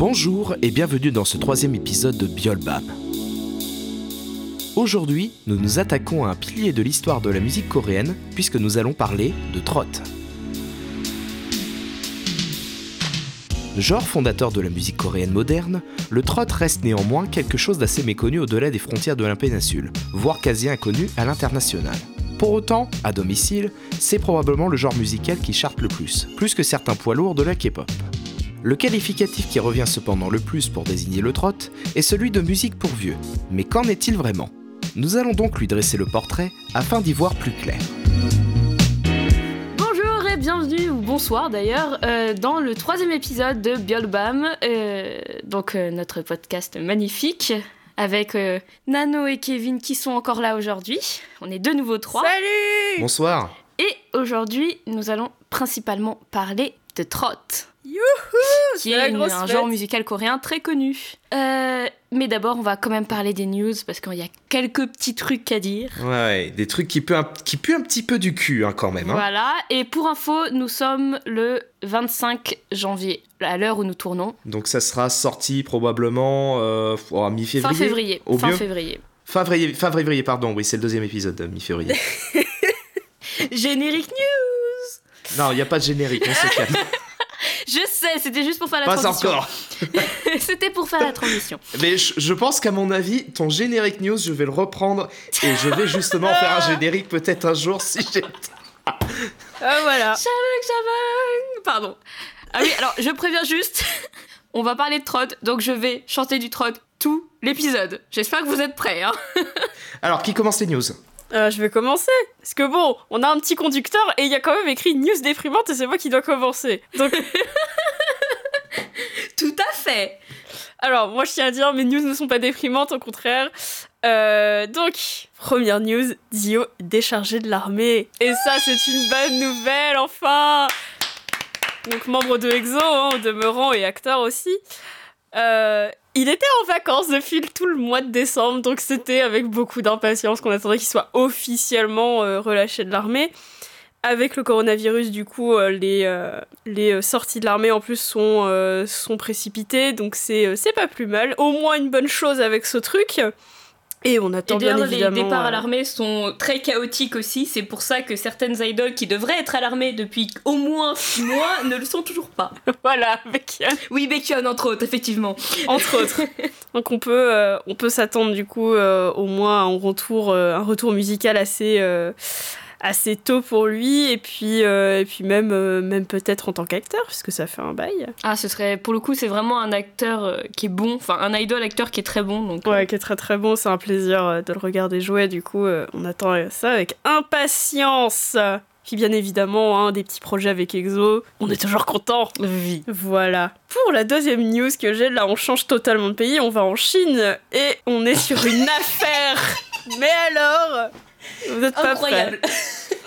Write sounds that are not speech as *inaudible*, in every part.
Bonjour et bienvenue dans ce troisième épisode de Biolbam. Aujourd'hui, nous nous attaquons à un pilier de l'histoire de la musique coréenne puisque nous allons parler de trot. Genre fondateur de la musique coréenne moderne, le trot reste néanmoins quelque chose d'assez méconnu au-delà des frontières de la péninsule, voire quasi inconnu à l'international. Pour autant, à domicile, c'est probablement le genre musical qui charte le plus, plus que certains poids lourds de la K-pop. Le qualificatif qui revient cependant le plus pour désigner le trot est celui de musique pour vieux. Mais qu'en est-il vraiment? Nous allons donc lui dresser le portrait afin d'y voir plus clair. Bonjour et bienvenue, ou bonsoir d'ailleurs, euh, dans le troisième épisode de Biolbam, euh, donc euh, notre podcast magnifique, avec euh, Nano et Kevin qui sont encore là aujourd'hui. On est de nouveau trois. Salut Bonsoir Et aujourd'hui, nous allons principalement parler de trot. Youhou qui est une- un genre musical coréen très connu. Euh, mais d'abord, on va quand même parler des news parce qu'il y a quelques petits trucs à dire. Ouais, des trucs qui puent un, qui puent un petit peu du cul hein, quand même. hein. Voilà, et pour info, nous sommes le 25 janvier, à l'heure où nous tournons. Donc ça sera sorti probablement euh, oh, à mi-février. Fin février. Au fin mieux. février. Fin février, fin février, pardon, oui, c'est le deuxième épisode, de mi-février. *laughs* Générique news non, il n'y a pas de générique, on se calme. *laughs* *laughs* Je sais, c'était juste pour faire la Pas transition. encore *laughs* c'était pour faire la transition. Mais je, je pense qu'à mon avis, ton générique news, je vais le reprendre et je vais justement faire un *laughs* générique peut-être un jour si j'ai... Ah voilà. Chavang, chavang Pardon. Ah oui, alors je préviens juste, on va parler de trot, donc je vais chanter du trot tout l'épisode. J'espère que vous êtes prêts. Hein. Alors, qui commence les news? Euh, je vais commencer. Parce que bon, on a un petit conducteur et il y a quand même écrit news déprimante et c'est moi qui dois commencer. Donc, *laughs* Tout à fait. alors, moi je tiens à dire, mes news ne sont pas déprimantes, au contraire. Euh, donc, première news, Dio déchargé de l'armée. Et ça, c'est une bonne nouvelle, enfin Donc, membre de EXO, hein, au demeurant, et acteur aussi. Euh, il était en vacances depuis tout le mois de décembre, donc c'était avec beaucoup d'impatience qu'on attendait qu'il soit officiellement euh, relâché de l'armée. Avec le coronavirus, du coup, euh, les, euh, sorties de l'armée en plus sont, précipitées, donc c'est pas plus mal. Au moins une bonne chose avec ce truc. Et on attend bien d'ailleurs, les évidemment. départs à euh, l'armée sont très chaotiques aussi. C'est pour ça que certaines idoles qui devraient être à l'armée depuis au moins 6 mois ne le sont toujours pas. *laughs* Voilà, Yann, Oui, Baekhyun, entre autres, effectivement. entre autres. *laughs* Donc on peut, euh, on peut s'attendre du coup euh, au moins à un retour, euh, un retour musical assez, euh, assez tôt pour lui et puis, euh, et puis même, euh, même peut-être en tant qu'acteur puisque ça fait un bail. Ah, ce serait, pour le coup, c'est vraiment un acteur euh, qui est bon. Enfin, un idol acteur qui est très bon. Donc, Ouais, qui est très très bon, c'est un plaisir de le regarder jouer. Du coup, on attend ça avec impatience. Puis bien évidemment, hein, des petits projets avec EXO, on est toujours content. vie. Voilà. Pour la deuxième news que j'ai, là on change totalement de pays, on va en Chine et on est sur une *laughs* affaire. Mais alors, vous êtes pas Incroyable. prêts. *laughs*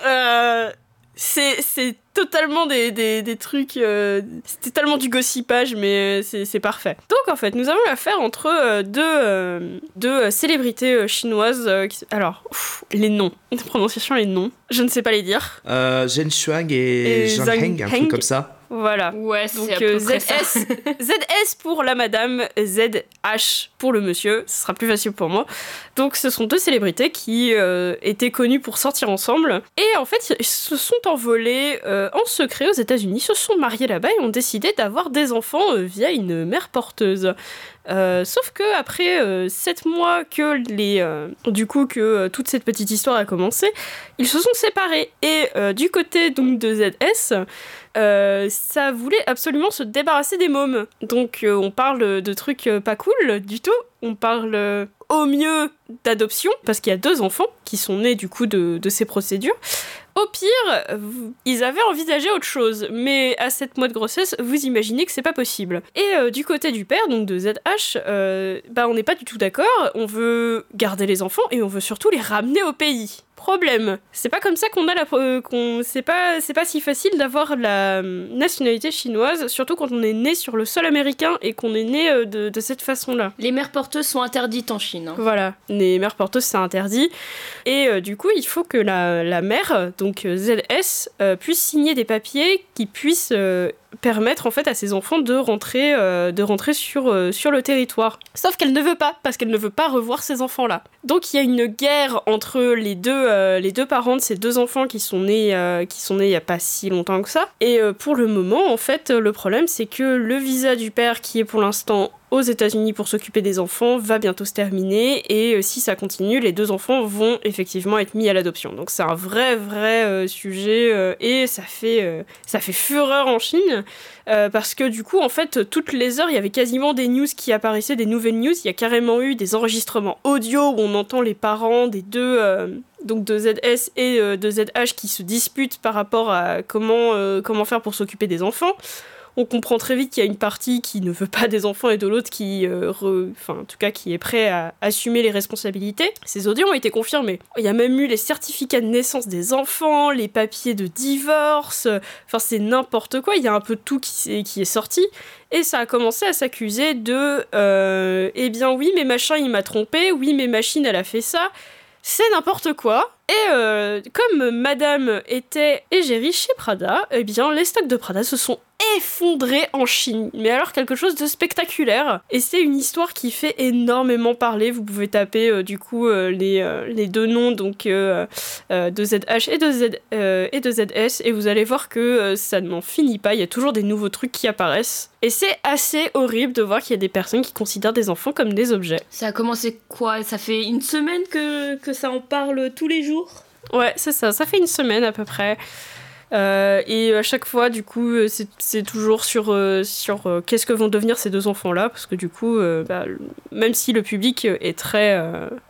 Euh, c'est c'est totalement des, des, des trucs. euh, C'était tellement du gossipage, mais euh, c'est c'est parfait. Donc en fait, nous avons affaire entre euh, deux, euh, deux euh, célébrités euh, chinoises. euh, qui- alors, ouf, les noms, la prononciation, les noms, je ne sais pas les dire. euh, Zhen Shuang et, Et Zhang Zhang Heng, un Heng. truc comme ça. Voilà. Ouais, Donc c'est à peu euh, près ça. ZS, *laughs* ZS pour la madame, ZH pour le monsieur, ce sera plus facile pour moi. Donc ce sont deux célébrités qui euh, étaient connues pour sortir ensemble et en fait ils se sont envolés euh, en secret aux États-Unis, se sont mariés là-bas et ont décidé d'avoir des enfants euh, via une mère porteuse. Euh, sauf que après euh, sept mois que les, euh, du coup que euh, toute cette petite histoire a commencé, ils se sont séparés et euh, du côté donc de ZS, euh, ça voulait absolument se débarrasser des mômes. Donc euh, on parle de trucs euh, pas cool du tout. On parle au mieux d'adoption, parce qu'il y a deux enfants qui sont nés du coup de, ces procédures. Au pire, ils avaient envisagé autre chose, mais à 7 mois de grossesse, vous imaginez que c'est pas possible. Et du côté du père, donc de ZH, euh, bah on n'est pas du tout d'accord. On veut garder les enfants et on veut surtout les ramener au pays. Problème, c'est pas comme ça qu'on a la euh, qu'on c'est pas c'est pas si facile d'avoir la euh, nationalité chinoise, surtout quand on est né sur le sol américain et qu'on est né euh, de, de cette façon-là. Les mères porteuses sont interdites en Chine. hein. Voilà, les mères porteuses c'est interdit. Et euh, du coup, il faut que la, la mère, donc ZS, puisse signer des papiers qui puissent permettre en fait à ses enfants de rentrer, euh, de rentrer sur, euh, sur le territoire. Sauf qu'elle ne veut pas, parce qu'elle ne veut pas revoir ces enfants-là. Donc il y a une guerre entre les deux, euh, les deux parents de ces deux enfants qui sont nés, qui sont nés il n'y a pas si longtemps que ça. Et pour le moment, en fait, le problème c'est que le visa du père, qui est pour l'instant aux États-Unis pour s'occuper des enfants va bientôt se terminer et euh, si ça continue, les deux enfants vont effectivement être mis à l'adoption. Donc c'est un vrai vrai euh, sujet euh, et ça fait ça fait fureur en Chine parce que du coup en fait toutes les heures il y avait quasiment des news qui apparaissaient, des nouvelles news. Il y a carrément eu des enregistrements audio où on entend les parents des deux donc de ZS et de ZH qui se disputent par rapport à comment comment faire pour s'occuper des enfants on comprend très vite qu'il y a une partie qui ne veut pas des enfants et de l'autre qui, euh, qui est prêt à assumer les responsabilités. Ces audios ont été confirmés. Il y a même eu les certificats de naissance des enfants, les papiers de divorce. Enfin, c'est n'importe quoi. Il y a un peu tout qui est, qui est sorti. Et ça a commencé à s'accuser de, euh, eh bien oui, mais machin, il m'a trompé. Oui, mais machine, elle a fait ça c'est n'importe quoi. Et euh, comme Madame était égérie chez Prada, eh bien les stocks de Prada se sont effondré en Chine. Mais alors quelque chose de spectaculaire. Et c'est une histoire qui fait énormément parler. Vous pouvez taper euh, du coup euh, les, euh, les, deux noms donc de ZH et de, Z, et de ZS et vous allez voir que ça ne m'en finit pas. Il y a toujours des nouveaux trucs qui apparaissent. Et c'est assez horrible de voir qu'il y a des personnes qui considèrent des enfants comme des objets. Ça a commencé quoi? Ça fait une semaine que, que ça en parle tous les jours? Ouais, c'est ça. Ça fait une semaine à peu près. Euh, et à chaque fois, du coup, euh, c'est toujours sur, euh, sur qu'est-ce que vont devenir ces deux enfants-là, parce que du coup, bah, même si le public est très,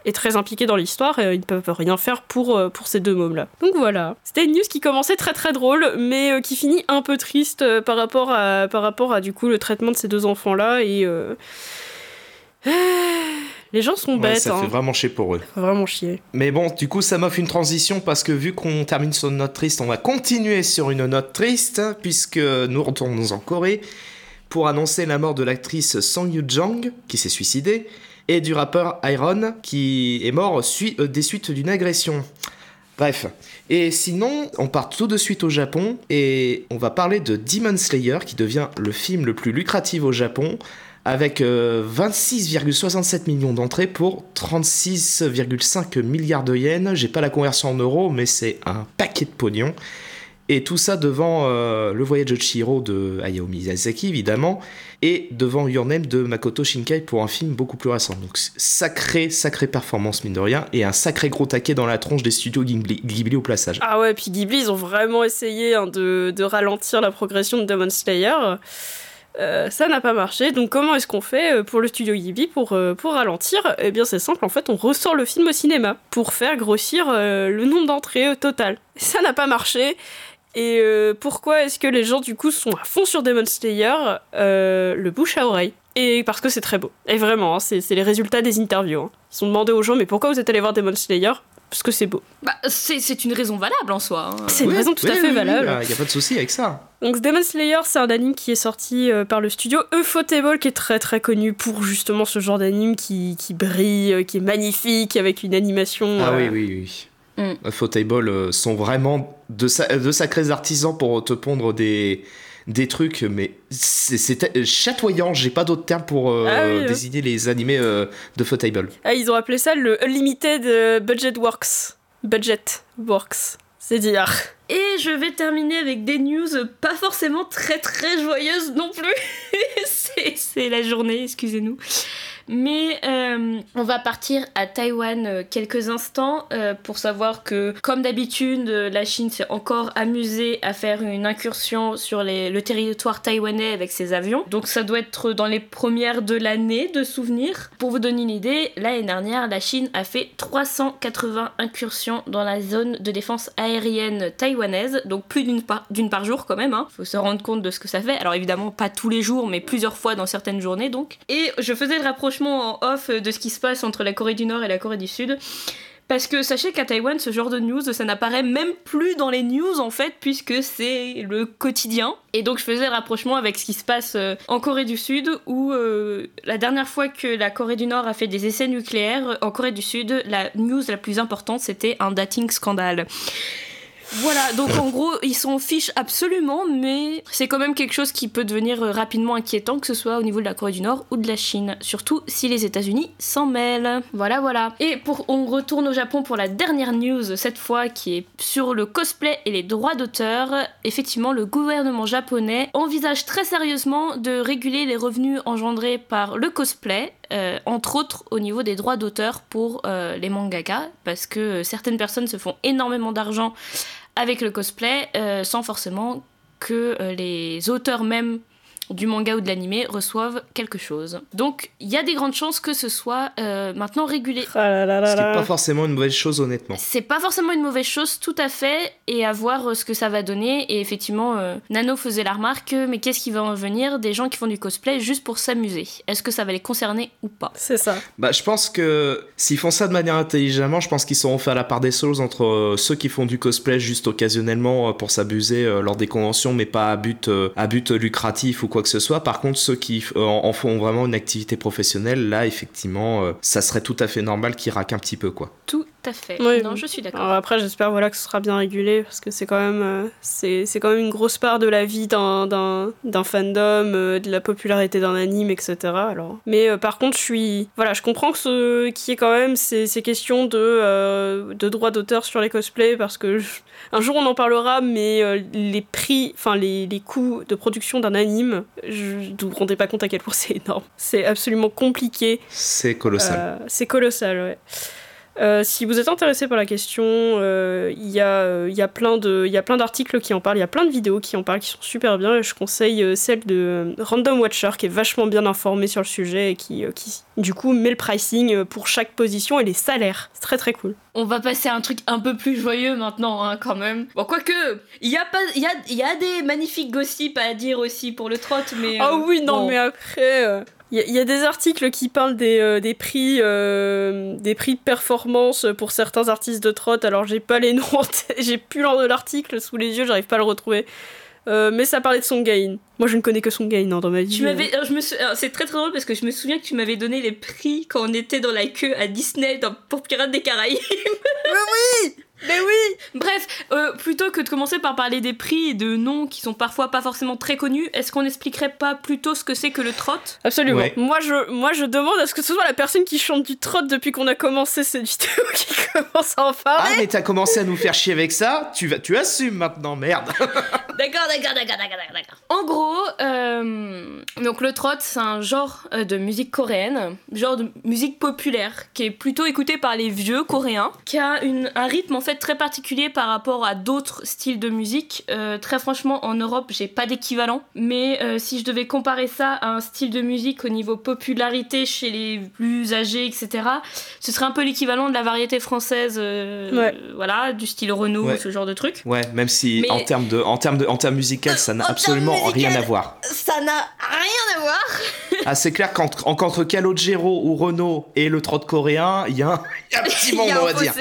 est très impliqué dans l'histoire, ils ne peuvent rien faire pour, pour ces deux mômes-là. Donc voilà. C'était une news qui commençait très très drôle, mais qui finit un peu triste par rapport à, par rapport à du coup, le traitement de ces deux enfants-là. Et. *sighs* Les gens sont bêtes. ça fait hein. vraiment chier pour eux. Vraiment chier. Mais bon, du coup, ça m'offre une transition parce que vu qu'on termine sur une note triste, on va continuer sur une note triste puisque nous retournons en Corée pour annoncer la mort de l'actrice Song Yoo-jang qui s'est suicidée et du rappeur Iron qui est mort euh, des suites d'une agression. Bref. Et sinon, on part tout de suite au Japon et on va parler de Demon Slayer qui devient le film le plus lucratif au Japon avec 26,67 euh, millions d'entrées pour 36,5 milliards de yens. J'ai pas la conversion en euros, mais c'est un paquet de pognon. Et tout ça devant euh, Le Voyage de Chihiro de Hayao Miyazaki, évidemment, et devant Your Name de Makoto Shinkai pour un film beaucoup plus récent. Donc, sacré, sacré performance, mine de rien, et un sacré gros taquet dans la tronche des studios Ghibli, au plaçage. Ah ouais, puis Ghibli, ils ont vraiment essayé hein, de, de, ralentir la progression de Demon Slayer. Euh, ça n'a pas marché, donc comment est-ce qu'on fait euh, pour le studio Ghibli pour, euh, ralentir? Eh bien c'est simple, en fait on ressort le film au cinéma pour faire grossir le nombre d'entrées total. Ça n'a pas marché, et pourquoi est-ce que les gens du coup sont à fond sur Demon Slayer Le bouche à oreille? Et parce que c'est très beau. Et vraiment, hein, c'est les résultats des interviews. Hein. Ils sont demandés aux gens, mais pourquoi vous êtes allé voir Demon Slayer? Parce que c'est beau. Bah, c'est une raison valable en soi. Hein. C'est une raison tout à fait valable. Il n'y a pas de souci avec ça. Donc Demon Slayer, c'est un anime qui est sorti euh, par le studio Ufotable, qui est très très connu pour justement ce genre d'anime qui, qui, brille, euh, qui est magnifique, avec une animation. Ah oui, euh, oui, oui. Mm. Ufotable sont vraiment de, de sacrés artisans pour te pondre des des trucs, mais c'est chatoyant. J'ai pas d'autre terme pour euh, ah désigner les animés euh, de Footable. Ah, ils ont appelé ça le Unlimited euh, Budget Works. Budget Works. C'est dire. Et je vais terminer avec des news pas forcément très très joyeuses non plus. *laughs* c'est la journée, excusez-nous. Mais euh, on va partir à Taïwan euh, quelques instants euh, pour savoir que, comme d'habitude, la Chine s'est encore amusée à faire une incursion sur le territoire taïwanais avec ses avions. Donc ça doit être dans les premières de l'année de souvenirs. Pour vous donner une idée, l'année dernière, la Chine a fait 380 incursions dans la zone de défense aérienne taïwanaise, donc plus d'une par, par, jour quand même. Hein. faut se rendre compte de ce que ça fait. Alors évidemment, pas tous les jours, mais plusieurs fois dans certaines journées donc. Et je faisais le rapprochement en off de ce qui se passe entre la Corée du Nord et la Corée du Sud. Parce que sachez qu'à Taïwan, ce genre de news, ça n'apparaît même plus dans les news en fait, puisque c'est le quotidien. Et donc je faisais rapprochement avec ce qui se passe euh, en Corée du Sud, où euh, la dernière fois que la Corée du Nord a fait des essais nucléaires, en Corée du Sud, la news la plus importante, c'était un dating scandale. Voilà, donc en gros, ils s'en fichent absolument, mais c'est quand même quelque chose qui peut devenir rapidement inquiétant, que ce soit au niveau de la Corée du Nord ou de la Chine, surtout si les États-Unis s'en mêlent. Voilà, voilà. Et pour, on retourne au Japon pour la dernière news, cette fois qui est sur le cosplay et les droits d'auteur. Effectivement, le gouvernement japonais envisage très sérieusement de réguler les revenus engendrés par le cosplay, euh, entre autres au niveau des droits d'auteur pour euh, les mangakas, parce que euh, certaines personnes se font énormément d'argent avec le cosplay sans forcément que les auteurs même du manga ou de l'animé reçoivent quelque chose. Donc il y a des grandes chances que ce soit euh, maintenant régulé. Ah ce qui n'est pas forcément une mauvaise chose honnêtement. C'est pas forcément une mauvaise chose tout à fait et à voir euh, ce que ça va donner. Et effectivement, euh, Nano faisait la remarque, mais qu'est-ce qui va en venir des gens qui font du cosplay juste pour s'amuser? Est-ce que ça va les concerner ou pas? C'est ça. Bah je pense que s'ils font ça de manière intelligemment, je pense qu'ils sauront faire la part des choses entre ceux qui font du cosplay juste occasionnellement pour s'abuser lors des conventions mais pas à but, à but lucratif ou quoi que ce soit. Par contre, ceux qui euh, en font vraiment une activité professionnelle, là, effectivement, euh, ça serait tout à fait normal qu'ils raquent un petit peu, quoi. Tout à fait. non, je suis d'accord. Après, j'espère voilà, que ce sera bien régulé, parce que c'est quand, même, euh, c'est, quand même une grosse part de la vie d'un, d'un, fandom, de la popularité d'un anime, etc. Alors. Mais par contre, je suis. Voilà, je comprends que ce, qui est quand même ces, ces questions de, de droits d'auteur sur les cosplays, parce que un jour on en parlera, mais les prix, enfin les, les coûts de production d'un anime, je ne vous rendez pas compte à quel point c'est énorme. C'est absolument compliqué. C'est colossal. Euh, c'est colossal, ouais. Euh, si vous êtes intéressé par la question, euh, il y, a, y a plein d'articles qui en parlent, il y a plein de vidéos qui en parlent qui sont super bien. Et je conseille celle de Random Watcher qui est vachement bien informée sur le sujet et qui, qui du coup met le pricing pour chaque position et les salaires. C'est très très cool. On va passer à un truc un peu plus joyeux maintenant, hein, quand même. Bon, quoique, il y, a pas, y, a, y a des magnifiques gossips à dire aussi pour le trot, mais. Ah oui, non, mais après. Il euh, y, a des articles qui parlent des, euh, des prix euh, des prix de performance pour certains artistes de trot. Alors j'ai pas les *laughs* noms, j'ai plus l'article sous les yeux, j'arrive pas à le retrouver. mais ça parlait de son gain. Moi, je ne connais que son gain hein, dans ma vie. Tu m'avais, je me c'est très très drôle parce que je me souviens que tu m'avais donné les prix quand on était dans la queue à Disney dans, pour Pirates des Caraïbes. Mais oui mais oui Bref, euh, plutôt que de commencer par parler des prix et de noms qui sont parfois pas forcément très connus, est-ce qu'on n'expliquerait pas plutôt ce que c'est que le trot? Absolument. Moi, je, moi, je demande à ce que ce soit la personne qui chante du trot depuis qu'on a commencé cette vidéo *laughs* qui commence à en parler. Ah, mais t'as commencé à nous faire chier avec ça Tu, vas, tu assumes maintenant, merde *laughs* D'accord, d'accord, d'accord, d'accord, d'accord. En gros, euh, donc le trot, c'est un genre euh, de musique coréenne, genre de musique populaire, qui est plutôt écouté par les vieux coréens, qui a une, un rythme en fait très particulier par rapport à d'autres styles de musique. Euh, très franchement, en Europe, j'ai pas d'équivalent. Mais euh, si je devais comparer ça à un style de musique au niveau popularité chez les plus âgés, etc., ce serait un peu l'équivalent de la variété française, euh, voilà, du style Renault, ce genre de truc. Ouais, même si en termes de, en termes de, en termes musical, ça n'a absolument rien à voir. Ça n'a rien à voir. ah, c'est clair qu'entre Calogero ou Renault et le trot coréen, il y, a un petit *laughs* monde, on va dire.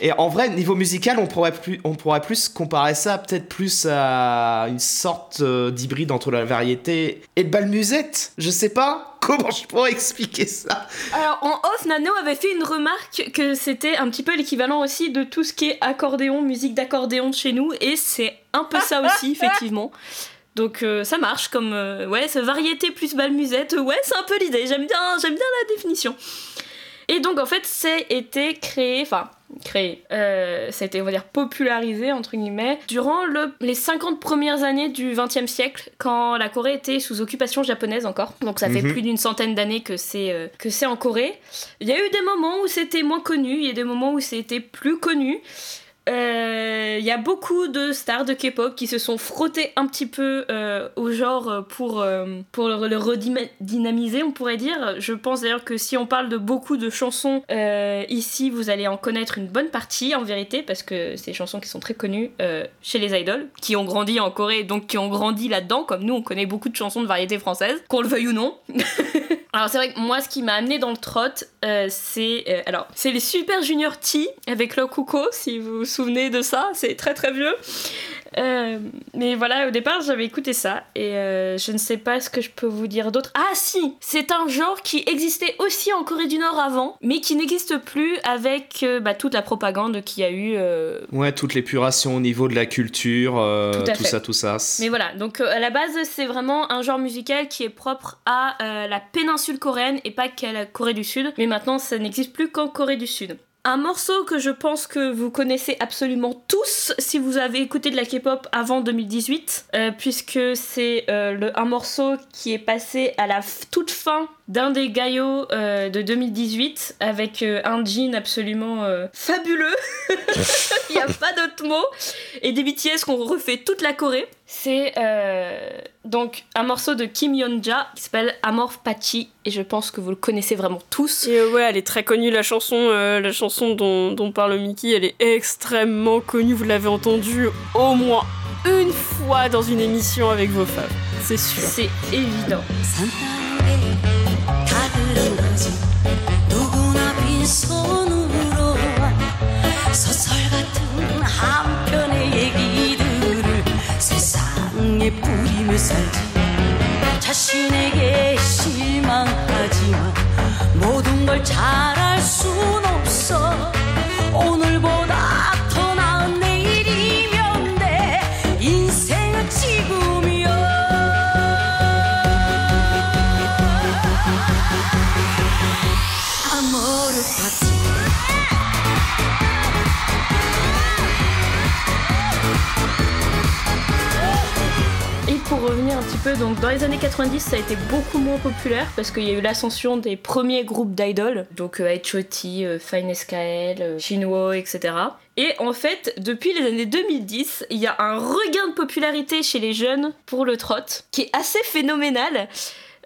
Et en vrai, niveau musical, on pourrait plus, on pourrait plus comparer ça peut-être plus à une sorte euh, d'hybride entre la variété et le bal musette. Je sais pas *laughs* comment je pourrais expliquer ça. Alors en off, Nano avait fait une remarque que c'était un petit peu l'équivalent aussi de tout ce qui est accordéon, musique d'accordéon de chez nous, et c'est un peu ça aussi, *laughs* effectivement. Donc euh, ça marche comme euh, ouais, c'est variété plus bal musette. Ouais, c'est un peu l'idée. J'aime bien, j'aime bien la définition. Et donc en fait, c'est été créé, enfin créé, euh, ça a été on va dire popularisé entre guillemets durant le, les 50 premières années du 20e siècle quand la Corée était sous occupation japonaise encore. Donc ça fait mhm. plus d'une centaine d'années que c'est euh, que c'est en Corée. Il y a eu des moments où c'était moins connu, il y a des moments où c'était plus connu. Il euh, y a beaucoup de stars de K-pop qui se sont frottés un petit peu euh, au genre pour, euh, pour le, redynamiser, on pourrait dire. Je pense d'ailleurs que si on parle de beaucoup de chansons ici, vous allez en connaître une bonne partie en vérité, parce que c'est des chansons qui sont très connues chez les idols, qui ont grandi en Corée, donc qui ont grandi là-dedans, comme nous on connaît beaucoup de chansons de variété française, qu'on le veuille ou non. *laughs* alors c'est vrai que moi ce qui m'a amené dans le trot, c'est alors c'est les Super Junior T avec Cuco si vous souvenez de ça, c'est très très vieux. Euh, mais voilà, au départ, j'avais écouté ça et euh, je ne sais pas ce que je peux vous dire d'autre. Ah si, c'est un genre qui existait aussi en Corée du Nord avant, mais qui n'existe plus avec euh, bah, toute la propagande qu'il y a eu. Ouais, toute l'épuration au niveau de la culture, tout, ça, tout ça. Mais voilà, donc à la base, c'est vraiment un genre musical qui est propre à la péninsule coréenne et pas qu'à la Corée du Sud. Mais maintenant, ça n'existe plus qu'en Corée du Sud. Un morceau que je pense que vous connaissez absolument tous si vous avez écouté de la K-pop avant 2018, euh, puisque c'est euh, un morceau qui est passé à la toute fin d'un des gaillots euh, de 2018 avec un jean absolument fabuleux. *laughs* Il n'y a pas d'autre mot. Et des BTS qu'on refait toute la Corée. C'est donc un morceau de Kim Yeon-ja qui s'appelle Amorph Patchy et je pense que vous le connaissez vraiment tous. Et ouais, elle est très connue la chanson, la chanson dont, parle Mickey, elle est extrêmement connue. Vous l'avez entendue au moins une fois dans une émission avec vos femmes. C'est sûr. C'est évident. 내 뿌리며 살지 자신에게 실망하지만 모든 걸 잘할 순 없어. 오늘보다 revenir un petit peu, donc dans les années 90, ça a été beaucoup moins populaire parce qu'il y a eu l'ascension des premiers groupes d'idoles, donc euh, H.O.T., euh, Fine SKL, euh, Shinwo, etc. Et en fait, depuis les années 2010, il y a un regain de popularité chez les jeunes pour le trot qui est assez phénoménal.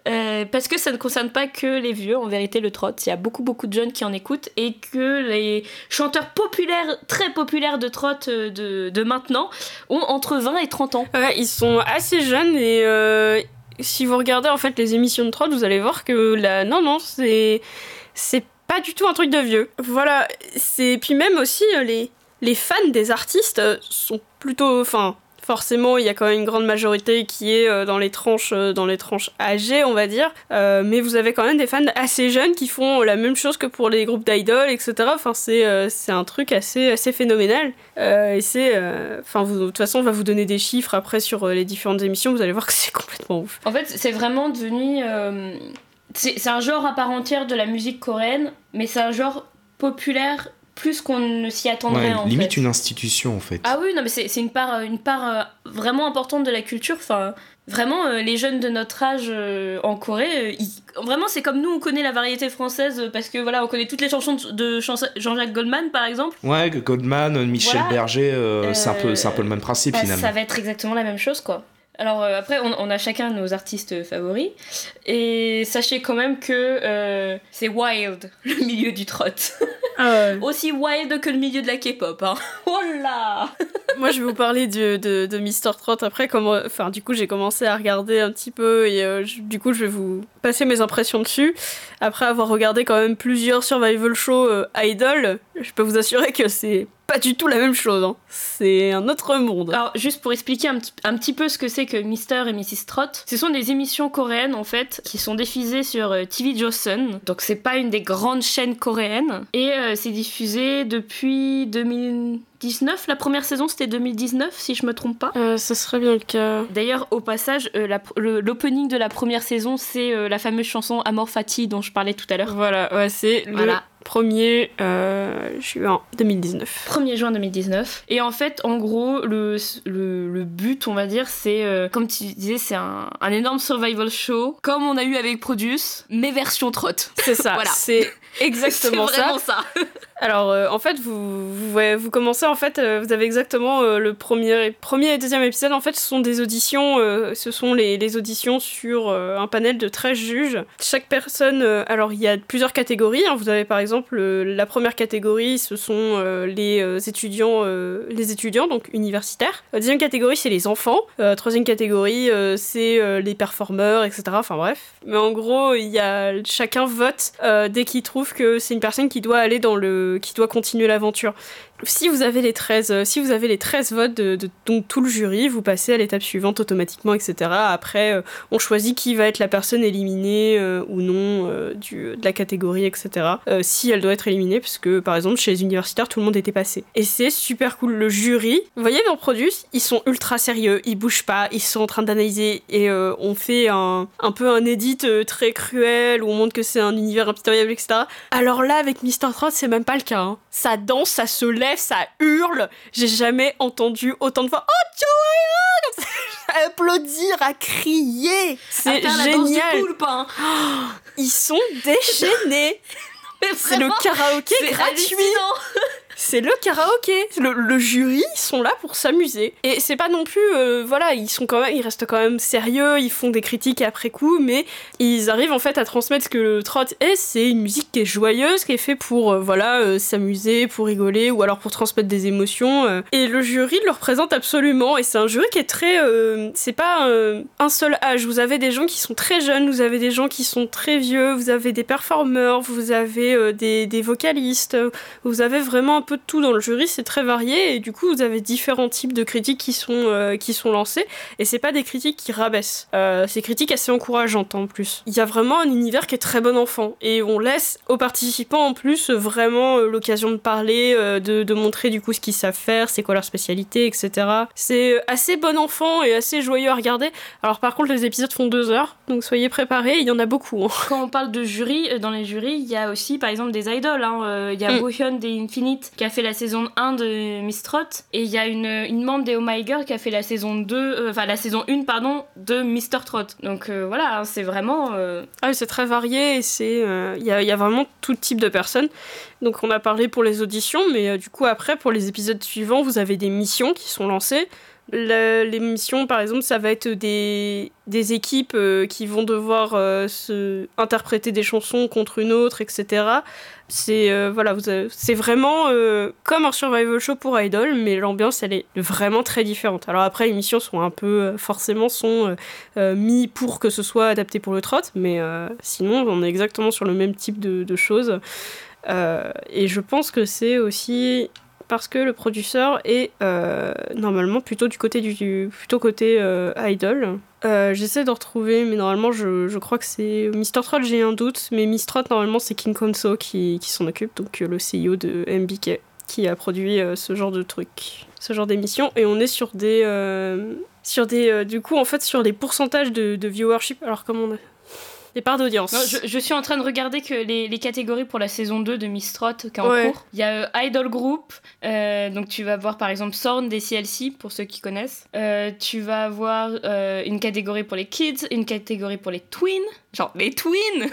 Euh, parce que ça ne concerne pas que les vieux, en vérité, le trot. Il y a beaucoup, beaucoup de jeunes qui en écoutent et que les chanteurs populaires, très populaires de trot euh, de, maintenant ont entre 20 et 30 ans. Ils sont assez jeunes et euh, si vous regardez en fait les émissions de trot, vous allez voir que là, non, non, c'est. C'est pas du tout un truc de vieux. Voilà, c'est. Puis même aussi, les, les fans des artistes sont plutôt. Enfin forcément, il y a quand même une grande majorité qui est euh, dans les tranches, euh, dans les tranches âgées, on va dire. Euh, mais vous avez quand même des fans assez jeunes qui font la même chose que pour les groupes d'idoles, etc. Enfin, c'est un truc assez, assez phénoménal. et c'est, enfin, de toute façon, on va vous donner des chiffres après sur les différentes émissions. Vous allez voir que c'est complètement ouf. En fait, c'est vraiment devenu, c'est un genre à part entière de la musique coréenne, mais c'est un genre populaire plus qu'on ne s'y attendrait en limite une institution en fait. Ah oui, non mais c'est une part, une part euh, vraiment importante de la culture. Enfin, vraiment, euh, les jeunes de notre âge euh, en Corée, vraiment c'est comme nous on connaît la variété française parce que voilà, on connaît toutes les chansons de, Jean-Jacques Goldman par exemple. Ouais, Goldman, Michel Berger, c'est un, peu, un peu le même principe bah, finalement. Ça va être exactement la même chose quoi. Alors après, on, a chacun nos artistes favoris. Et sachez quand même que c'est wild, *laughs* le milieu du trot. Ah *laughs* Aussi wild que le milieu de la K-pop. Hein. *laughs* Oh là Moi, je vais vous parler de, de, de Mr. Trot après. Comment, enfin, du coup, j'ai commencé à regarder un petit peu et euh, du coup, je vais vous passer mes impressions dessus. Après avoir regardé quand même plusieurs survival shows euh, idol, je peux vous assurer que c'est pas du tout la même chose. Hein. C'est un autre monde. Alors, juste pour expliquer un, un petit peu ce que c'est que Mr. et Mrs. Trot, ce sont des émissions coréennes en fait qui sont diffusées sur euh, TV Joseon. Donc, c'est pas une des grandes chaînes coréennes. Et euh, c'est diffusé depuis 2019. La première saison, c'était 2019, si je me trompe pas. Euh, ça serait bien le cas. D'ailleurs, au passage, l'opening de la première saison, c'est la fameuse chanson Amor Fati dont je parlais tout à l'heure. Voilà, ouais, c'est voilà. 1er euh, juin 2019. 1er juin 2019. Et en fait, en gros, le, le, but, on va dire, c'est, euh, comme tu disais, c'est un, un, énorme survival show, comme on a eu avec Produce, mais version trot. C'est ça, *laughs* voilà. *laughs* c'est exactement ça. vraiment ça. *laughs* Alors, euh, en fait, vous, vous, commencez, en fait, euh, vous avez exactement le premier, premier et deuxième épisode. En fait, ce sont des auditions, ce sont les, les auditions sur un panel de 13 juges. Chaque personne, alors, il y a plusieurs catégories. Hein. Vous avez, par exemple, la première catégorie, ce sont euh, les euh, étudiants, euh, les étudiants donc universitaires. La deuxième catégorie, c'est les enfants. troisième catégorie, c'est les performeurs, etc. Enfin bref. Mais en gros, il y a chacun vote dès qu'il trouve que c'est une personne qui doit aller dans le, qui doit continuer l'aventure. Si vous avez les 13, euh, si vous avez les 13 votes de, tout le jury, vous passez à l'étape suivante automatiquement, etc. Après, euh, on choisit qui va être la personne éliminée euh, ou non de la catégorie, etc. si elle doit être éliminée, parce que par exemple, chez les universitaires, tout le monde était passé. Et c'est super cool. Le jury, vous voyez, dans Produce, ils sont ultra sérieux, ils bougent pas, ils sont en train d'analyser et on fait un, un peu un edit très cruel où on montre que c'est un univers impitoyable, etc. Alors là, avec Mr. Trot, c'est même pas le cas. Hein. Ça danse, ça se lève ça hurle. J'ai jamais entendu autant de fois Oh, Joey *laughs* à applaudir, à crier. C'est génial. Hein. Ils sont déchaînés. *laughs* C'est le karaoké gratuit *laughs* c'est le karaoké. Le, jury, ils sont là pour s'amuser. Et c'est pas non plus, euh, voilà, ils sont quand même, ils restent quand même sérieux, ils font des critiques après coup, mais ils arrivent en fait à transmettre ce que le trot est. C'est une musique qui est joyeuse, qui est fait pour, euh, voilà, euh, s'amuser, pour rigoler, ou alors pour transmettre des émotions. Et le jury le représente absolument. Et c'est un jury qui est très, c'est pas un seul âge. Vous avez des gens qui sont très jeunes, vous avez des gens qui sont très vieux, vous avez des performeurs, vous avez des, des vocalistes, vous avez vraiment un peu de tout dans le jury, c'est très varié et du coup vous avez différents types de critiques qui sont, euh, qui sont lancées et c'est pas des critiques qui rabaissent, euh, c'est critiques assez encourageantes en plus. Il y a vraiment un univers qui est très bon enfant et on laisse aux participants en plus vraiment euh, l'occasion de parler, de, de, montrer du coup ce qu'ils savent faire, c'est quoi leur spécialité, etc. C'est assez bon enfant et assez joyeux à regarder. Alors par contre les épisodes font deux heures, donc soyez préparés, il y en a beaucoup. Hein. Quand on parle de jury, dans les jurys, il y a aussi par exemple des idoles. Hein. Il y a mm. des Infinite qui a fait la saison 1 de Miss Trot et il y a une, une, membre des Oh My Girl qui a fait la saison 2, euh, enfin la saison 1 pardon de Mr Trot. Donc euh, voilà, hein, c'est vraiment. Euh, ah, c'est très varié et c'est il y y, a, vraiment tout type de personnes. Donc on a parlé pour les auditions, mais du coup après pour les épisodes suivants, vous avez des missions qui sont lancées les missions, par exemple, ça va être des, des équipes qui vont devoir se interpréter des chansons contre une autre, etc. C'est euh, c'est vraiment comme un survival show pour Idol, mais l'ambiance elle est vraiment très différente. Alors après, les missions sont un peu forcément sont mis pour que ce soit adapté pour le trot, mais sinon on est exactement sur le même type de choses. et je pense que c'est aussi parce que le producteur est euh, normalement plutôt du côté du, plutôt côté euh, idol. Euh, j'essaie de retrouver, mais normalement je, je crois que c'est Mr. Trot, j'ai un doute, mais Mr. Trot normalement c'est King Konso qui, qui s'en occupe, donc le CEO de MBK qui a produit ce genre de truc, ce genre d'émission, et on est sur des sur des du coup en fait sur des pourcentages de, viewership. Alors comment on a les parts d'audience. Je, suis en train de regarder que les, les catégories pour la saison 2 de Miss Trot qui est en cours. Il y a euh, Idol Group, euh, donc tu vas voir par exemple Sorn des CLC pour ceux qui connaissent. Euh, tu vas avoir une catégorie pour les kids, une catégorie pour les twins, genre les twins *laughs*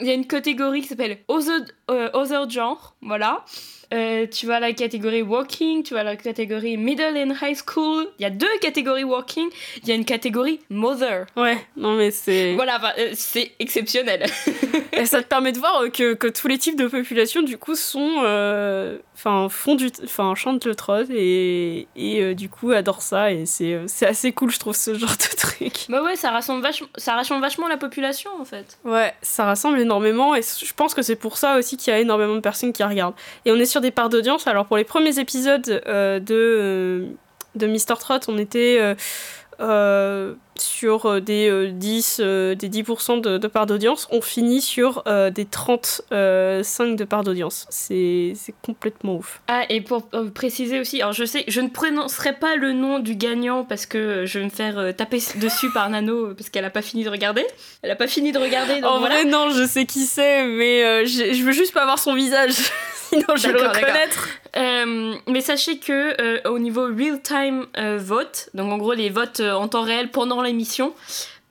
Il y a une catégorie qui s'appelle Other, Other Genre, voilà. Euh, tu vois la catégorie walking, tu vois la catégorie middle and high school. Il y a deux catégories walking. Il y a une catégorie mother. Ouais, non mais c'est. Voilà, euh, c'est exceptionnel. *laughs* et ça te permet de voir que, que, tous les types de population du coup sont, euh, enfin font du, enfin chantent le trot et, et du coup adorent ça et c'est assez cool je trouve ce genre de truc. Bah ouais, ça rassemble vachement, ça rassemble vachement la population en fait. Ouais, ça rassemble énormément et je pense que c'est pour ça aussi qu'il y a énormément de personnes qui regardent. Et on est sur des parts d'audience. Alors pour les premiers épisodes euh, de, euh, de Mr. Trot, on était euh, sur des 10, des 10% de, de part d'audience. On finit sur des 35% de part d'audience. C'est complètement ouf. Ah, et pour préciser aussi, alors je sais, je ne prononcerai pas le nom du gagnant parce que je vais me faire taper *laughs* dessus par Nano parce qu'elle a pas fini de regarder. Elle a pas fini de regarder. en vrai, non, je sais qui c'est, mais je veux juste pas voir son visage. *laughs* *laughs* sinon je vais le reconnaître. Euh, mais sachez que euh, au niveau real-time euh, vote, donc en gros les votes en temps réel pendant l'émission,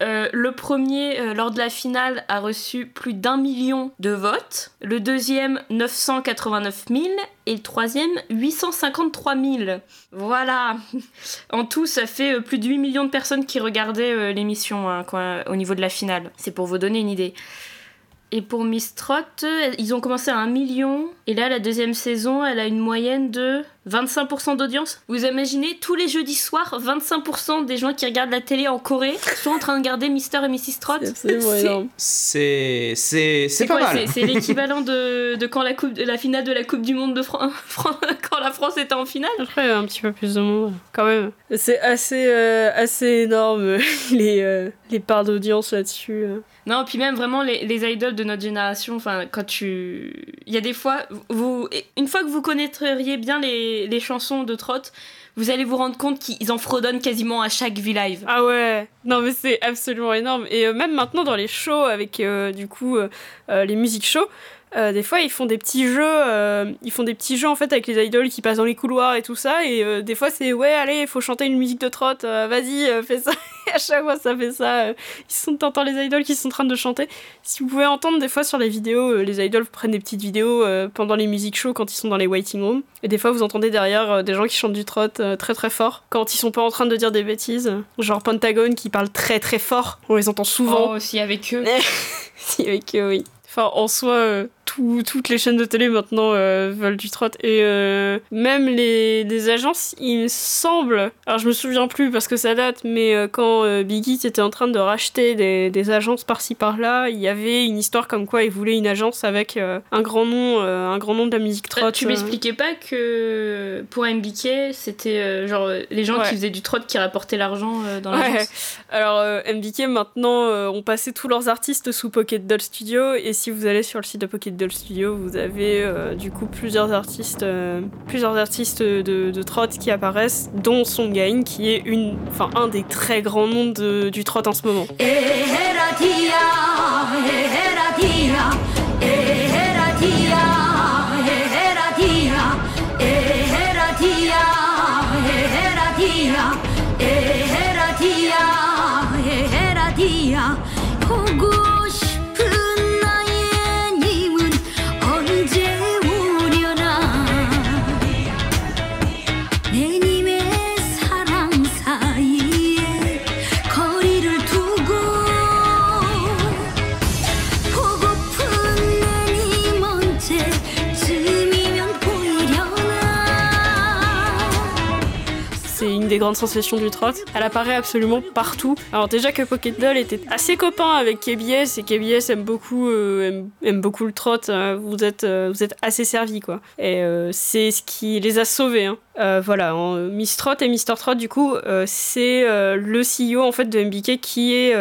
le premier, lors de la finale, a reçu plus d'un million de votes. Le deuxième, 989 000. Et le troisième, 853 000. Voilà. *laughs* En tout, ça fait plus de 8 millions de personnes qui regardaient l'émission hein, au niveau de la finale. C'est pour vous donner une idée. Et pour Miss Trot, ils ont commencé à 1 million. Et là, la deuxième saison, elle a une moyenne de 25% d'audience. Vous imaginez tous les jeudis soirs, 25% des gens qui regardent la télé en Corée sont en train de regarder Mister et Mrs. Trot. C'est c'est pas mal. C'est *laughs* l'équivalent de, de, quand la coupe la finale de la Coupe du monde de France *laughs* quand la France était en finale. Après un petit peu plus de monde quand même. C'est assez euh, assez énorme *laughs* les euh, les parts d'audience là-dessus. Euh. Non, puis même vraiment les, les idoles de notre génération, enfin quand tu il y a des fois vous une fois que vous connaîtriez bien les, les chansons de Trot, vous allez vous rendre compte qu'ils en fredonnent quasiment à chaque V-Live. Ah ouais, non mais c'est absolument énorme. Et euh, même maintenant dans les shows, avec euh, du coup les musiques shows, euh, des fois, ils font des petits jeux, euh, ils font des petits jeux en fait avec les idoles qui passent dans les couloirs et tout ça. Et euh, des fois, c'est ouais, allez, il faut chanter une musique de trotte, vas-y, fais ça. *laughs* et à chaque fois, ça fait ça. ils sont t'entends les idoles qui sont en train de chanter. Si vous pouvez entendre des fois sur les vidéos, les idoles prennent des petites vidéos pendant les musiques shows quand ils sont dans les waiting rooms. Et des fois, vous entendez derrière des gens qui chantent du trot très très fort quand ils sont pas en train de dire des bêtises. Genre Pentagon qui parle très très fort. On les entend souvent. Oh, aussi avec eux. si avec eux, oui. Enfin, en soi, toutes les chaînes de télé maintenant euh, veulent du trot. Et euh, même les, les, agences, il me semble, alors je me souviens plus parce que ça date, mais euh, quand Biggie était en train de racheter des, des agences par-ci par-là, il y avait une histoire comme quoi il voulait une agence avec un grand nom, un grand nom de la musique trot. tu m'expliquais pas que pour MBK, c'était genre les gens qui faisaient du trot qui rapportaient l'argent dans l'agence ouais. Alors MBK maintenant ont passé tous leurs artistes sous Pocket Doll Studio et si vous allez sur le site de Pocket Doll Studio, vous avez euh, du coup plusieurs artistes, euh, plusieurs artistes de, de trot qui apparaissent, dont Song Gain, qui est une, enfin un des très grands noms de, du trot en ce moment. Des grandes sensations du trot. Elle apparaît absolument partout. Alors déjà que Pocket Doll était assez copain avec KBS et KBS aime beaucoup, euh, aime, beaucoup le trot, hein. vous, êtes, euh, vous êtes assez servi quoi. Et euh, c'est ce qui les a sauvés. Hein. voilà, Miss Trot et Mr. Trot du coup, c'est le CEO en fait de MBK qui est,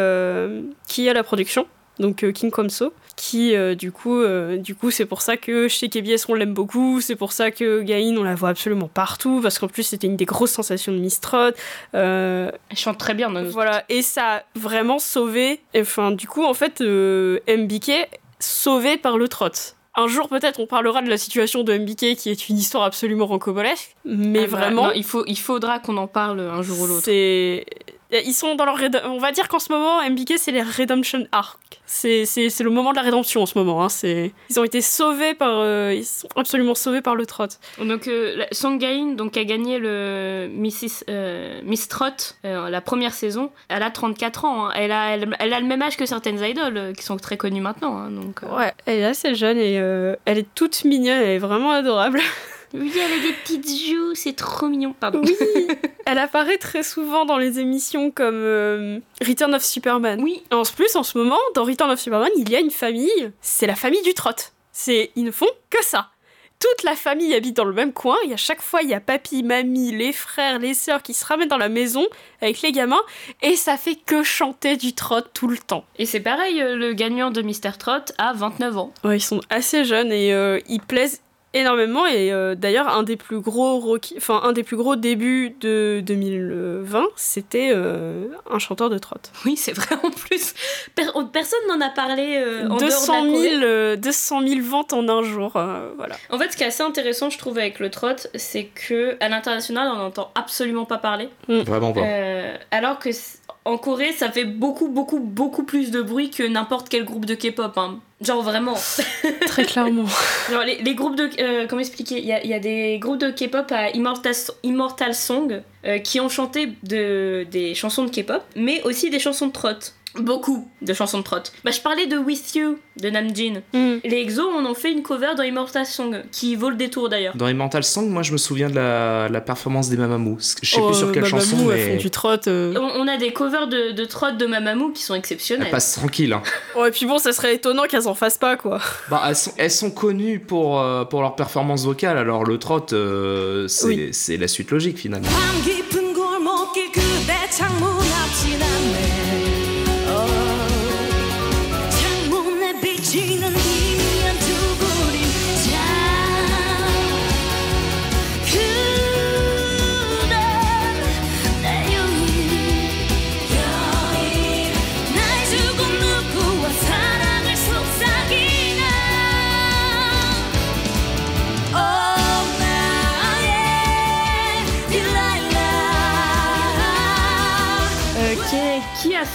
qui est à la production donc King Komso qui euh, du coup euh, du coup c'est pour ça que chez KBS on l'aime beaucoup c'est pour ça que Gain on la voit absolument partout parce qu'en plus c'était une des grosses sensations de Mistrod euh, elle chante très bien voilà et ça a vraiment sauvé enfin du coup en fait MBK sauvé par le trot. Un jour peut-être on parlera de la situation de MBK qui est une histoire absolument rancombolesque mais ah bah, vraiment il faut il faudra qu'on en parle un jour ou l'autre. c'est ils sont dans leur. On va dire qu'en ce moment, MBK, c'est les Redemption Arc. C'est le moment de la rédemption en ce moment. Hein. Ils ont été sauvés par. Euh, ils sont absolument sauvés par le trot. Donc, euh, Gain donc, a gagné le Mrs, euh, Miss Trot euh, la première saison. Elle a 34 ans. Hein. Elle, a, elle, a le même âge que certaines idoles qui sont très connues maintenant. Hein, donc, Ouais, elle est assez jeune et elle est toute mignonne. Elle est vraiment adorable. *laughs* Oui, elle a des petites joues, c'est trop mignon. Pardon. Oui, *laughs* elle apparaît très souvent dans les émissions comme euh, Return of Superman. Oui. En plus, en ce moment, dans Return of Superman, il y a une famille. C'est la famille du trot. C'est, ils ne font que ça. Toute la famille habite dans le même coin et à chaque fois il y a papy, mamie, les frères, les sœurs qui se ramènent dans la maison avec les gamins et ça fait que chanter du trot tout le temps. Et c'est pareil, euh, le gagnant de Mister Trot a 29 ans. Ouais, ils sont assez jeunes et euh, ils plaisent énormément et euh, d'ailleurs un des plus gros enfin un des plus gros débuts de 2020 c'était euh, un chanteur de trot. Oui c'est vrai en plus. Personne n'en a parlé euh, en 200 000 200 000 ventes en un jour voilà. En fait ce qui est assez intéressant je trouve avec le trot c'est que à l'international on n'entend absolument pas parler. Mm. vraiment pas. Alors que en Corée ça fait beaucoup beaucoup beaucoup plus de bruit que n'importe quel groupe de K-pop hein. Genre vraiment. *laughs* Très clairement. *laughs* Genre les, les groupes de. euh, comment expliquer? Il y y a des groupes de K-pop à Immortal, Immortal Song euh, qui ont chanté de, des chansons de K-pop, mais aussi des chansons de trot. Beaucoup de chansons de trot. Bah, je parlais de With You de Namjoon. Hmm. Les EXO en ont fait une cover dans Immortal Song qui vaut le détour d'ailleurs. Dans Mental Song, moi je me souviens de la, la performance des Mamamou. Je sais plus sur quelle Mamamoo, chanson, Oh, elles font mais du trot. euh. On, on a des covers de, de trot de Mamamoo qui sont exceptionnelles. elle passe tranquille. hein. Ouais, *laughs* et puis bon, ça serait étonnant qu'elles en fassent pas, quoi. Bah, elles, sont, elles sont connues pour, euh, pour leur performance vocale, alors le trot, euh, c'est Oui. c'est la suite logique finalement.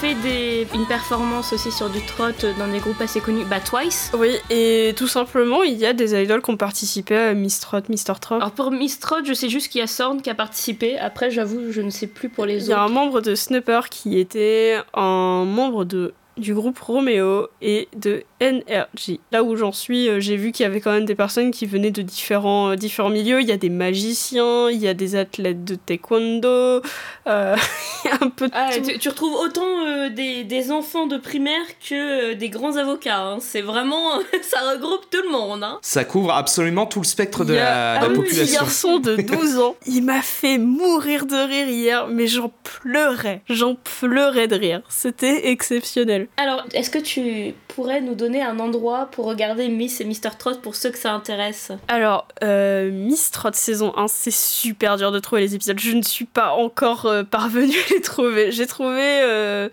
Fait des, une performance aussi sur du trot dans des groupes assez connus Bah Twice. Oui, et tout simplement, il y a des idoles qui ont participé à Miss Trot, Mr. Trot. Alors pour Miss Trot, je sais juste qu'il y a Sorn qui a participé. Après, j'avoue, je ne sais plus pour les Il y a autres. un membre de Snapper qui était un membre de du groupe Romeo et de NRG. Là où j'en suis, euh, j'ai vu qu'il y avait quand même des personnes qui venaient de différents, euh, différents milieux. Il y a des magiciens, il y a des athlètes de taekwondo, euh, *laughs* il y a un peu de Ah, tout. tu, tu retrouves autant euh, des, des enfants de primaire que euh, des grands avocats. hein. C'est vraiment. *laughs* ça regroupe tout le monde. Hein. Ça couvre absolument tout le spectre de Il y a la, de la un petit population. garçon de *laughs* 12 ans. Il m'a fait mourir de rire hier, mais j'en pleurais. J'en pleurais de rire. C'était exceptionnel. Alors, est-ce que tu pourrais nous donner un endroit pour regarder Miss et Mr. Trot pour ceux que ça intéresse Alors, euh, Miss Trot saison 1, c'est super dur de trouver les épisodes. Je ne suis pas encore euh, parvenue à les trouver. J'ai trouvé euh,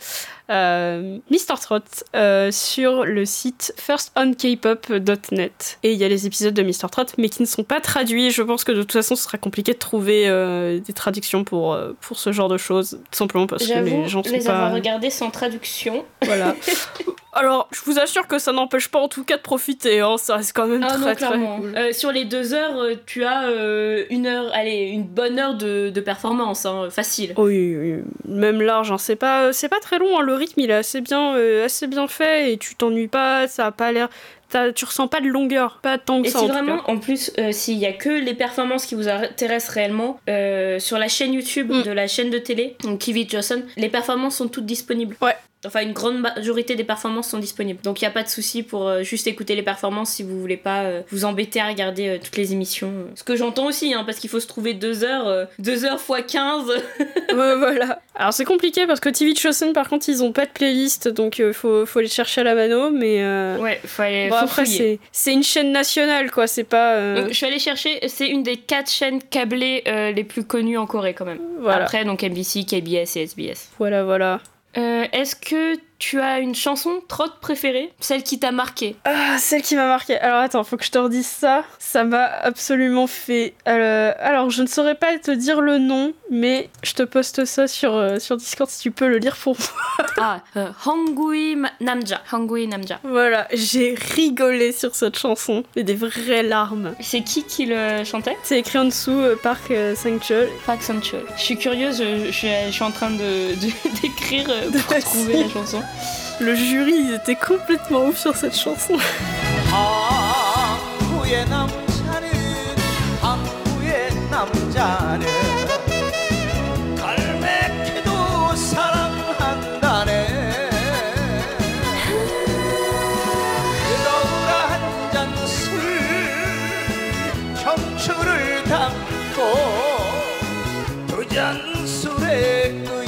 euh, Mr. Trot euh, sur le site firstonKpop.net. Et il y a les épisodes de Mr. Trot, mais qui ne sont pas traduits. Je pense que de toute façon, ce sera compliqué de trouver des traductions pour, pour ce genre de choses. Tout simplement parce que les gens sont les avoir pas... regardés sans traduction. Voilà. *laughs* Alors, je vous assure que ça n'empêche pas en tout cas de profiter. Hein. Ça reste quand même Ah très non, très clairement. cool. Euh, sur les deux heures, euh, tu as euh, une heure, allez, une bonne heure de, de performance, hein, facile. Oui, oui, même large, hein. c'est pas, c'est pas très long, hein. le rythme il est assez bien, euh, assez bien fait et tu t'ennuies pas, ça a pas l'air, t'as- tu ressens pas de longueur, pas tant que Et ça si en tout vraiment, cas. en plus, euh, s'il y a que les performances qui vous intéressent réellement, euh, sur la chaîne YouTube Mm. de la chaîne de télé, donc Kiwi Johnson, les performances sont toutes disponibles. Ouais. Enfin, une grande majorité des performances sont disponibles. Donc, il n'y a pas de souci pour euh, juste écouter les performances si vous voulez pas euh, vous embêter à regarder euh, toutes les émissions. Ce que j'entends aussi, hein, parce qu'il faut se trouver deux heures, euh, deux heures fois 15. *laughs* Ouais, voilà. Alors c'est compliqué parce que TV Chosen par contre ils ont pas de playlist donc euh, faut, faut les chercher à la mano mais. euh, ouais, faut aller Bon, faut après fouiller. c'est, c'est une chaîne nationale quoi, c'est pas. euh, Donc, je suis allée chercher, c'est une des quatre chaînes câblées euh, les plus connues en Corée quand même. Voilà, Après, donc MBC, KBS et SBS. voilà, voilà. Euh, Est-ce que tu as une chanson trot préférée Celle qui t'a marqué? Ah, celle qui m'a marqué. Alors attends, faut que je te redise ça. Ça m'a absolument fait. euh, Alors je ne saurais pas te dire le nom, mais je te poste ça sur, euh, sur Discord si tu peux le lire pour moi. *laughs* Ah, euh, Hangui Namja. Hangui Namja. Voilà, j'ai rigolé sur cette chanson. Et des vraies larmes. C'est qui qui le chantait? C'est écrit en dessous, euh, Park Sang-chul. Park Sang-chul. Je suis curieuse, je, je- je suis en train de de- *laughs* d'écrire pour trouver la chanson. Le jury, il était complètement ouf sur cette chanson. 경추를 두잔 술에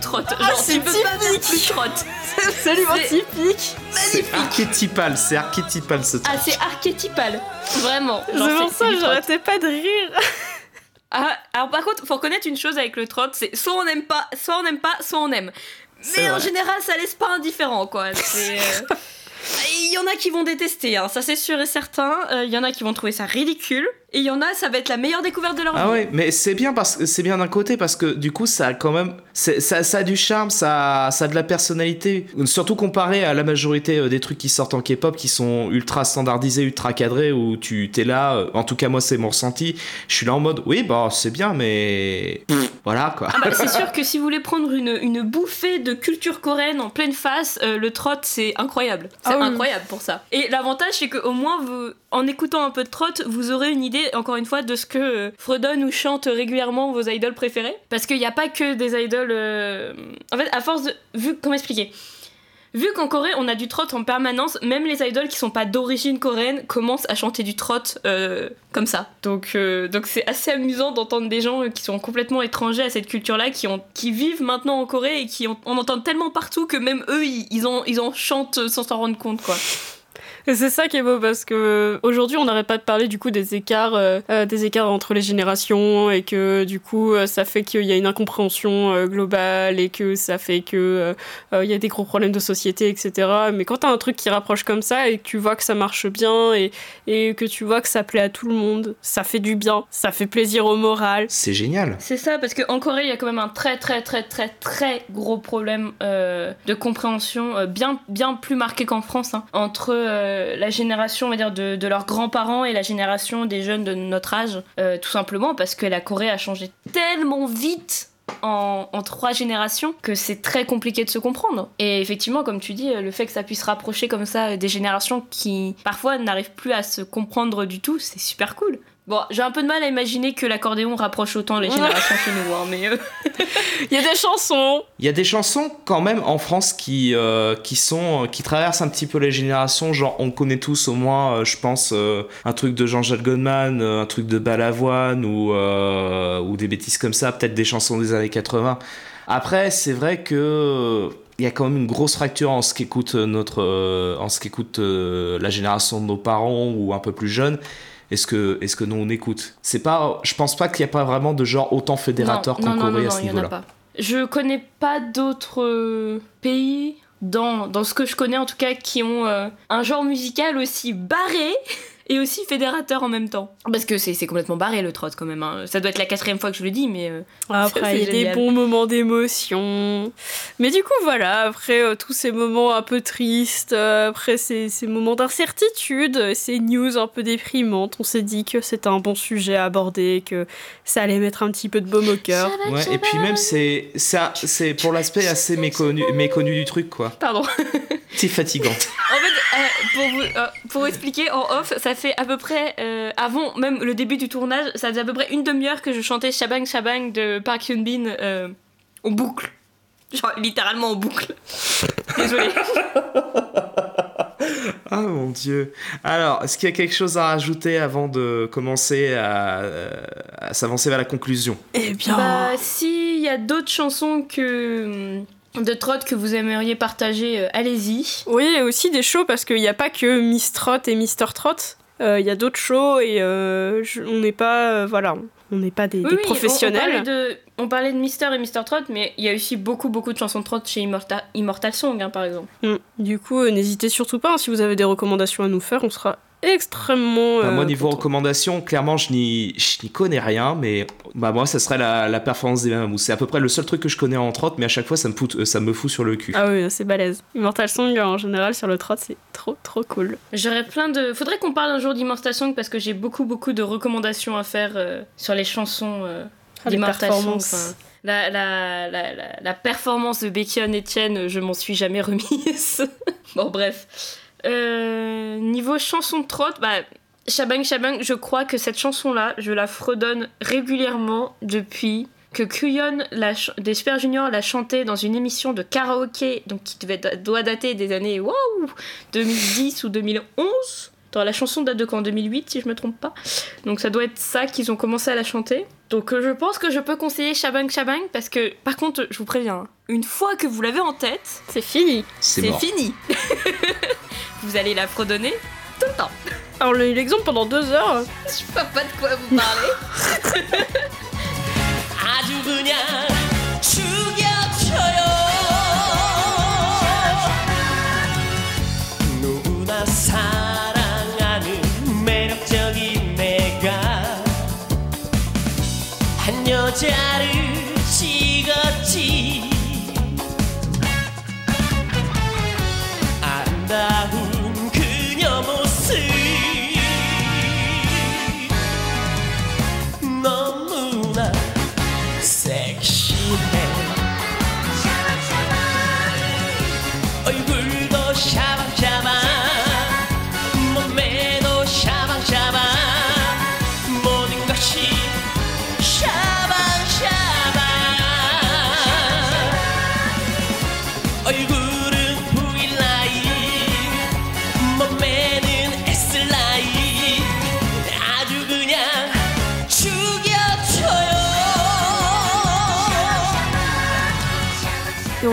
typiquement du trot. Genre, Ah, c'est tu peux pas typique. plus trot. *laughs* C'est absolument C'est- typique. C'est archétypal, c'est archétypal ce truc. Ah, c'est archétypal. Vraiment. C'est Genre, pour ça que j'arrêtais pas de rire. Ah, alors par contre, faut reconnaître une chose avec le trot, c'est soit on n'aime pas, soit on n'aime pas, soit on aime. C'est Mais en vrai. général, ça laisse pas indifférent, quoi. *laughs* C'est, euh, Il y en a qui vont détester, hein, ça c'est sûr et certain. Euh, Il y en a qui vont trouver ça ridicule. Et il y en a, ça va être la meilleure découverte de leur vie. Ah ouais, mais c'est bien parce que c'est bien d'un côté parce que du coup ça a quand même c'est- ça, ça a du charme, ça, a- ça a de la personnalité. Surtout comparé à la majorité euh, des trucs qui sortent en K-pop qui sont ultra standardisés, ultra cadrés où tu t'es là. euh, En tout cas moi c'est mon ressenti. Je suis là en mode oui bah c'est bien mais pff, *laughs* voilà quoi. Ah bah, c'est sûr que si vous voulez prendre une, une bouffée de culture coréenne en pleine face, euh, le trot c'est incroyable. C'est Ah oui. incroyable pour ça. Et l'avantage c'est qu'au moins vous, en écoutant un peu de trot, vous aurez une idée encore une fois de ce que fredonnent ou chantent régulièrement vos idoles préférés. Parce qu'il n'y a pas que des idoles. euh, En fait, à force de. Vu comment expliquer? Vu qu'en Corée on a du trot en permanence, même les idoles qui sont pas d'origine coréenne commencent à chanter du trot euh, comme ça. Donc euh, donc c'est assez amusant d'entendre des gens qui sont complètement étrangers à cette culture-là, qui qui vivent maintenant en Corée et qui ont- on entend tellement partout que même eux ils, ils en ils en chantent sans s'en rendre compte quoi. Et c'est ça qui est beau parce que aujourd'hui on n'arrête pas de parler du coup des écarts, euh, euh, des écarts entre les générations et que du coup euh, ça fait qu'il y a une incompréhension euh, globale et que ça fait que euh, euh, il y a des gros problèmes de société etc. Mais quand t'as un truc qui rapproche comme ça et que tu vois que ça marche bien et, et que tu vois que ça plaît à tout le monde, ça fait du bien, ça fait plaisir au moral. C'est génial. C'est ça, parce qu'en Corée, il y a quand même un très très très très très gros problème euh, de compréhension, euh, bien, bien plus marqué qu'en France, hein, entre euh, la génération, on va dire, de, leurs grands-parents et la génération des jeunes de notre âge, euh, tout simplement parce que la Corée a changé tellement vite en, en trois générations que c'est très compliqué de se comprendre. Et effectivement, comme tu dis, le fait que ça puisse rapprocher comme ça des générations qui parfois n'arrivent plus à se comprendre du tout, c'est super cool. Bon, j'ai un peu de mal à imaginer que l'accordéon rapproche autant les générations chez nous, hein, mais euh, *laughs* Il y a des chansons. Il y a des chansons quand même en France qui, euh, qui sont qui traversent un petit peu les générations. Genre, on connaît tous au moins, euh, je pense, euh, un truc de Jean-Jacques Goldman, euh, un truc de Balavoine ou, euh, ou des bêtises comme ça, peut-être des chansons des années 80. Après, c'est vrai que euh, il y a quand même une grosse fracture en ce qu'écoute notre, euh, en ce qu'écoute euh, la génération de nos parents ou un peu plus jeunes. Est-ce que, est-ce que nous on écoute? C'est pas, je pense pas qu'il y a pas vraiment de genre autant fédérateur qu'en Corée à ce niveau-là. Je connais pas d'autres euh, pays dans, dans ce que je connais en tout cas qui ont euh, un genre musical aussi barré et aussi fédérateur en même temps. Parce que c'est c'est complètement barré le trot quand même. hein. Ça doit être la quatrième fois que je le dis, mais euh, Après, *laughs* il y a des bons moments d'émotion. Mais du coup, voilà, après euh, tous ces moments un peu tristes, euh, après ces, ces moments d'incertitude, ces news un peu déprimantes, on s'est dit que c'était un bon sujet à aborder, que ça allait mettre un petit peu de baume au cœur. Ouais, et puis même c'est pour l'aspect assez méconnu méconnu du truc quoi. pardon. C'est fatigant. *laughs* En fait, euh, pour, vous, euh, pour expliquer en off, ça fait à peu près, euh, avant même le début du tournage, ça faisait à peu près une demi-heure que je chantais Shabang Shabang de Park Hyun Bin euh, en boucle. Genre littéralement en boucle. *laughs* Désolée. Ah mon dieu. Alors, est-ce qu'il y a quelque chose à rajouter avant de commencer à, à s'avancer vers la conclusion? Eh bien, Bah, s'il y a d'autres chansons que hum, de trot que vous aimeriez partager, euh, allez-y. oui, et aussi des shows parce qu'il n'y a pas que Miss Trot et Mister Trot. Euh, Il y a d'autres shows et euh, je- on n'est pas, euh, voilà, on n'est pas des, Oui, des oui, on- professionnels. On, parlait de, on parlait de Mister et Mister Trot, mais il y a aussi beaucoup, beaucoup de chansons de trot chez Immorta- Immortal Song, hein, par exemple. Mm. Du coup, n'hésitez surtout pas, hein, si vous avez des recommandations à nous faire, on sera extrêmement. Bah, Moi, euh, niveau recommandation, clairement, je n'y je n'y connais rien, mais bah, moi, ça serait la, la performance des Mamamous. C'est à peu près le seul truc que je connais en trotte, mais à chaque fois, ça me fout, euh, ça me fout sur le cul. Ah oui, c'est balèze. Immortal Song, en général, sur le trot, c'est trop, trop cool. J'aurais plein de. Faudrait qu'on parle un jour d'Immortal Song parce que j'ai beaucoup, beaucoup de recommandations à faire euh, sur les chansons euh, Ah, d'Immortal Song. enfin, La, la, la, la, la performance de Becky Etienne, je m'en suis jamais remise. *laughs* bon, bref. Euh, niveau chanson de trot, bah, Shabang Shabang, je crois que cette chanson-là, je la fredonne régulièrement depuis que Kuyon la des Super Juniors l'a chantée dans une émission de karaoké, donc qui devait, doit dater des années waouh, 2010 ou 2011. Attends, la chanson date de quand? 2008 si je me trompe pas. Donc ça doit être ça qu'ils ont commencé à la chanter. Donc euh, je pense que je peux conseiller Shabang Shabang parce que par contre je vous préviens, hein, une fois que vous l'avez en tête, C'est fini. C'est fini. *laughs* vous allez la fredonner tout le temps. Ah, Alors, l'exemple pendant deux heures. Je vois pas de quoi vous parler. *laughs*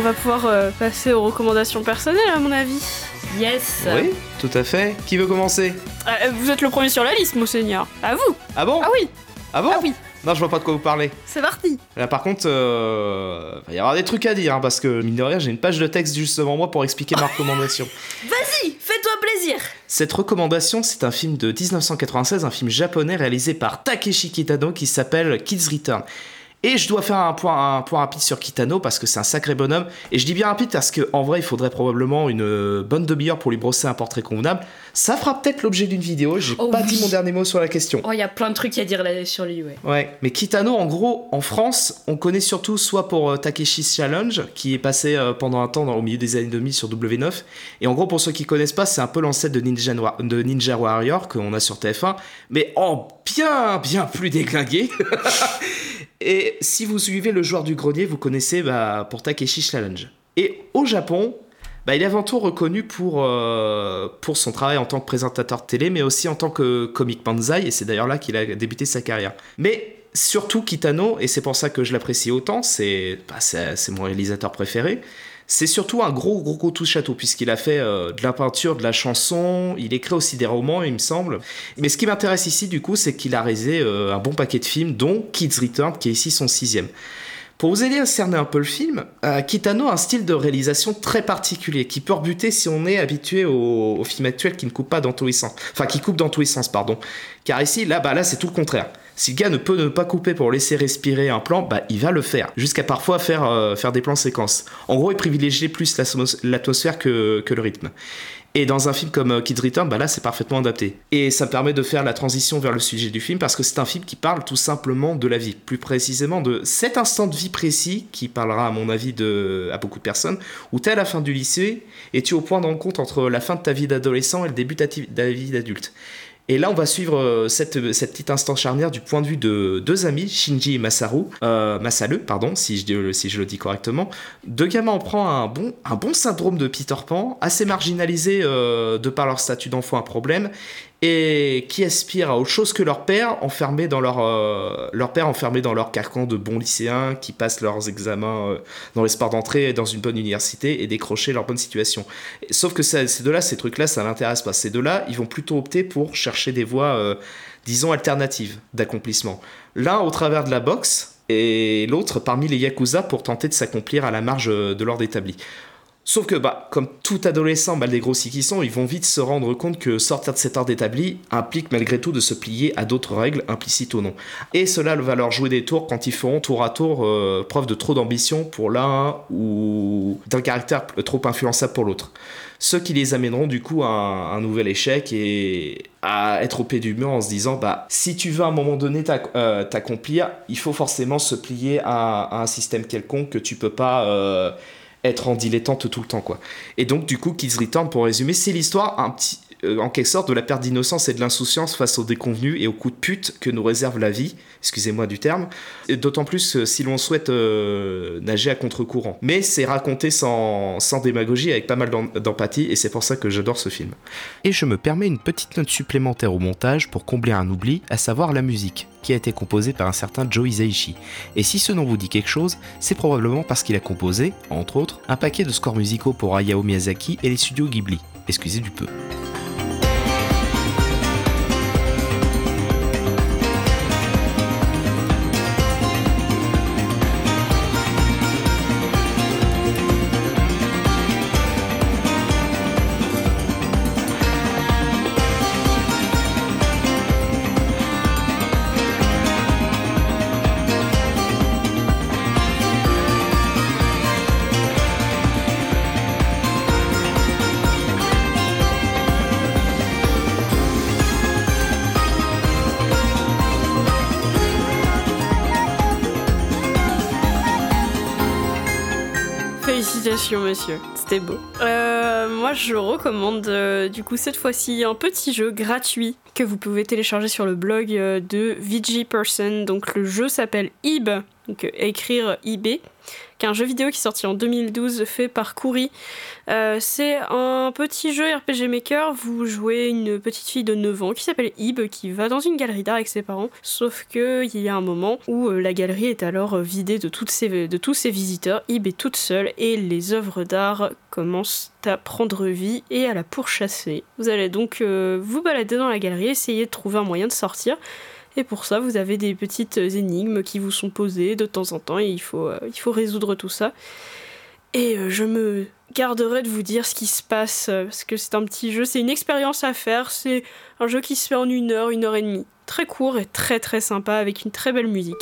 va pouvoir euh, passer aux recommandations personnelles, à mon avis. Yes. Oui, tout à fait. Qui veut commencer? Euh, vous êtes le premier sur la liste, Monseigneur. À vous Ah bon? Ah oui Ah bon? Ah oui Non, je vois pas de quoi vous parlez. C'est parti Là, par contre, euh, va y avoir des trucs à dire, hein, parce que, mine de rien, j'ai une page de texte juste devant moi pour expliquer ma *laughs* recommandation. Vas-y, fais-toi plaisir. Cette recommandation, c'est un film de 1996, un film japonais réalisé par Takeshi Kitano qui s'appelle Kids Return. Et je dois faire un point, un point rapide sur Kitano parce que c'est un sacré bonhomme. Et je dis bien rapide parce qu'en vrai, il faudrait probablement une euh, bonne demi-heure pour lui brosser un portrait convenable. Ça fera peut-être l'objet d'une vidéo. J'ai Oh pas oui. dit mon dernier mot sur la question. Oh, il y a plein de trucs à dire là sur lui, ouais. Ouais, mais Kitano, en gros, en France, on connaît surtout soit pour euh, Takeshi's Challenge, qui est passé euh, pendant un temps dans, au milieu des années 2000 sur W9. Et en gros, pour ceux qui connaissent pas, c'est un peu l'ancêtre de Ninja, Noir- de Ninja Warrior qu'on a sur TF1, mais en bien, bien plus déglingué. *laughs* Et si vous suivez le joueur du grenier, vous connaissez bah, pour Takeshi's Challenge. Et au Japon, bah, il est avant tout reconnu pour, euh, pour son travail en tant que présentateur de télé, mais aussi en tant que comic banzai, et c'est d'ailleurs là qu'il a débuté sa carrière. Mais surtout Kitano, et c'est pour ça que je l'apprécie autant, c'est bah, mon réalisateur préféré, c'est surtout un gros gros gros touche-à-tout, puisqu'il a fait euh, de la peinture, de la chanson, il écrit aussi des romans, il me semble. Mais ce qui m'intéresse ici, du coup, c'est qu'il a réalisé euh, un bon paquet de films, dont Kids Return, qui est ici son sixième. Pour vous aider à cerner un peu le film, euh, Kitano a un style de réalisation très particulier qui peut rebuter si on est habitué aux, aux films actuels qui ne coupent pas dans tous les sens. Enfin, qui coupent dans tous les sens, pardon. Car ici, là, bah, là, c'est tout le contraire. Si le gars ne peut ne pas couper pour laisser respirer un plan, bah, il va le faire. Jusqu'à parfois faire, euh, faire des plans séquences. En gros, il privilégie plus l'atmos- l'atmosphère que, que le rythme. Et dans un film comme euh, Kids Return, bah là c'est parfaitement adapté. Et ça me permet de faire la transition vers le sujet du film parce que c'est un film qui parle tout simplement de la vie, plus précisément de cet instant de vie précis qui parlera à mon avis de, à beaucoup de personnes, où tu es à la fin du lycée et tu es au point de rencontre entre la fin de ta vie d'adolescent et le début de ta vie d'adulte. Et là, on va suivre euh, cette, petite instant charnière du point de vue de deux amis, Shinji et Masaru, euh, pardon, si je, dis- si je le dis correctement. Deux gamins en prend un bon, un bon syndrome de Peter Pan, assez marginalisé euh, de par leur statut d'enfant à problème, et qui aspirent à autre chose que leur père, enfermé dans leur, euh, leur père dans leur carcan de bons lycéens qui passent leurs examens euh, dans l'espoir d'entrer dans une bonne université et décrocher leur bonne situation. Sauf que ces deux-là, ces trucs-là, ça l'intéresse pas. Ces deux-là, ils vont plutôt opter pour chercher des voies, euh, disons, alternatives d'accomplissement. L'un au travers de la boxe et l'autre parmi les yakuza pour tenter de s'accomplir à la marge de l'ordre établi. Sauf que, bah, comme tout adolescent mal dégrossi qu'ils sont, ils vont vite se rendre compte que sortir de cet ordre établi implique malgré tout de se plier à d'autres règles, implicites ou non. Et cela va leur jouer des tours quand ils feront tour à tour euh, preuve de trop d'ambition pour l'un ou d'un caractère trop influençable pour l'autre. Ce qui les amèneront du coup à un, nouvel échec et à être au pied du mur en se disant bah si tu veux à un moment donné euh, t'accomplir, il faut forcément se plier à, à un système quelconque que tu peux pas euh, être en dilettante tout le temps quoi. Et donc du coup Kids Return pour résumer c'est l'histoire un petit en quelque sorte de la perte d'innocence et de l'insouciance face aux déconvenus et aux coups de pute que nous réserve la vie, excusez-moi du terme, d'autant plus euh, si l'on souhaite euh, nager à contre-courant. Mais c'est raconté sans, sans démagogie avec pas mal d'em- d'empathie et c'est pour ça que j'adore ce film. Et je me permets une petite note supplémentaire au montage pour combler un oubli, à savoir la musique, qui a été composée par un certain Joe Hisaishi. Et si ce nom vous dit quelque chose, c'est probablement parce qu'il a composé, entre autres, un paquet de scores musicaux pour Hayao Miyazaki et les studios Ghibli. Excusez du peu. Monsieur. C'était beau. Euh, moi, je recommande euh, du coup cette fois-ci un petit jeu gratuit que vous pouvez télécharger sur le blog euh, de VG Person. Donc le jeu s'appelle IB, donc écrire IB, qui est un jeu vidéo qui est sorti en 2012 fait par Kouri. Euh, c'est un petit jeu RPG Maker. Vous jouez une petite fille de 9 ans qui s'appelle Ib, qui va dans une galerie d'art avec ses parents. Sauf qu'il y a un moment où euh, la galerie est alors euh, vidée de, tous ses visiteurs. Ib est toute seule et les œuvres d'art commencent à prendre vie et à la pourchasser. Vous allez donc euh, vous balader dans la galerie, essayer de trouver un moyen de sortir. Et pour ça, vous avez des petites énigmes qui vous sont posées de temps en temps et il faut, euh, résoudre tout ça. Et euh, je me garderai de vous dire ce qui se passe, euh, parce que c'est un petit jeu, c'est une expérience à faire, c'est un jeu qui se fait en une heure, une heure et demie. Très court et très très sympa avec une très belle musique.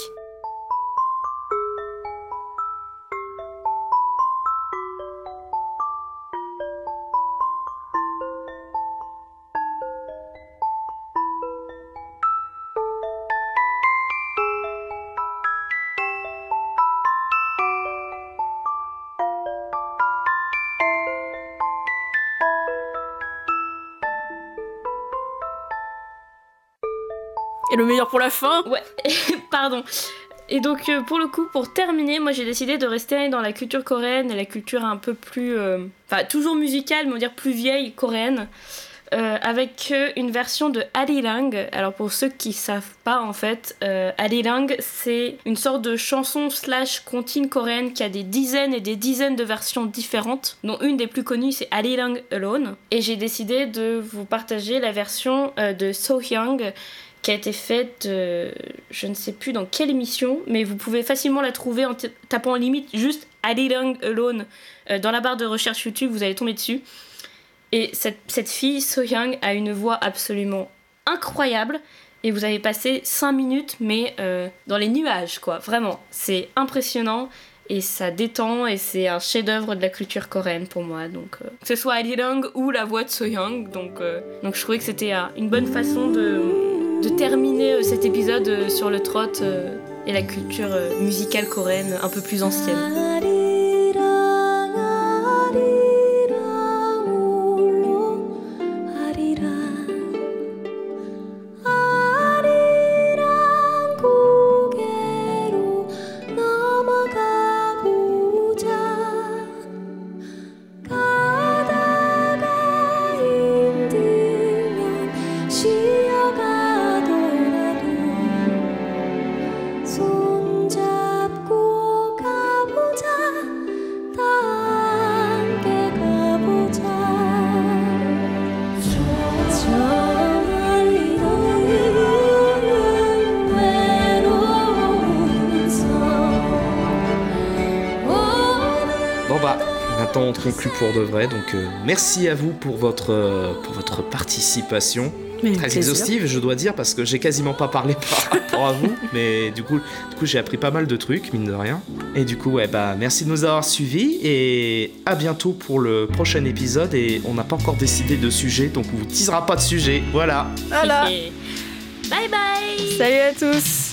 Le meilleur pour la fin Ouais, *laughs* pardon. Et donc euh, pour le coup, pour terminer, moi j'ai décidé de rester dans la culture coréenne et la culture un peu plus... euh, Enfin, toujours musicale, mais on va dire plus vieille coréenne. euh, avec une version de Arirang. Alors pour ceux qui savent pas en fait, Arirang c'est une sorte de chanson slash comptine coréenne qui a des dizaines et des dizaines de versions différentes, dont une des plus connues c'est Arirang Alone. Et j'ai décidé de vous partager la version de Sohyang qui a été faite, euh, je ne sais plus dans quelle émission, mais vous pouvez facilement la trouver en tapant en limite juste Arirang Alone euh, dans la barre de recherche YouTube, vous allez tomber dessus. Et cette, cette fille, So Young, a une voix absolument incroyable. Et vous avez passé 5 minutes, mais euh, dans les nuages, quoi. Vraiment, c'est impressionnant. Et ça détend, et c'est un chef-d'œuvre de la culture coréenne pour moi. Donc, que ce soit Ali Lang ou la voix de So Young. Donc, donc je trouvais que c'était une bonne façon de, de terminer euh, cet épisode euh, sur le trot euh, et la culture musicale coréenne un peu plus ancienne. Pour de vrai. Donc euh, merci à vous pour votre, euh, pour votre participation. Très exhaustive, je dois dire, parce que j'ai quasiment pas parlé *laughs* par rapport à vous. Mais du coup, du coup j'ai appris pas mal de trucs, mine de rien. Et du coup, ouais, bah merci de nous avoir suivis. Et à bientôt pour le prochain épisode. Et on n'a pas encore décidé de sujet, donc on vous teasera pas de sujet. Voilà. Voilà bye bye Salut à tous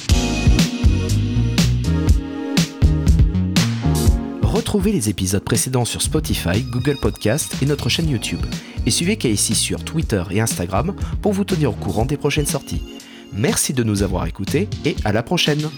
Retrouvez les épisodes précédents sur Spotify, Google Podcast et notre chaîne YouTube. Et suivez KSI sur Twitter et Instagram pour vous tenir au courant des prochaines sorties. Merci de nous avoir écoutés et à la prochaine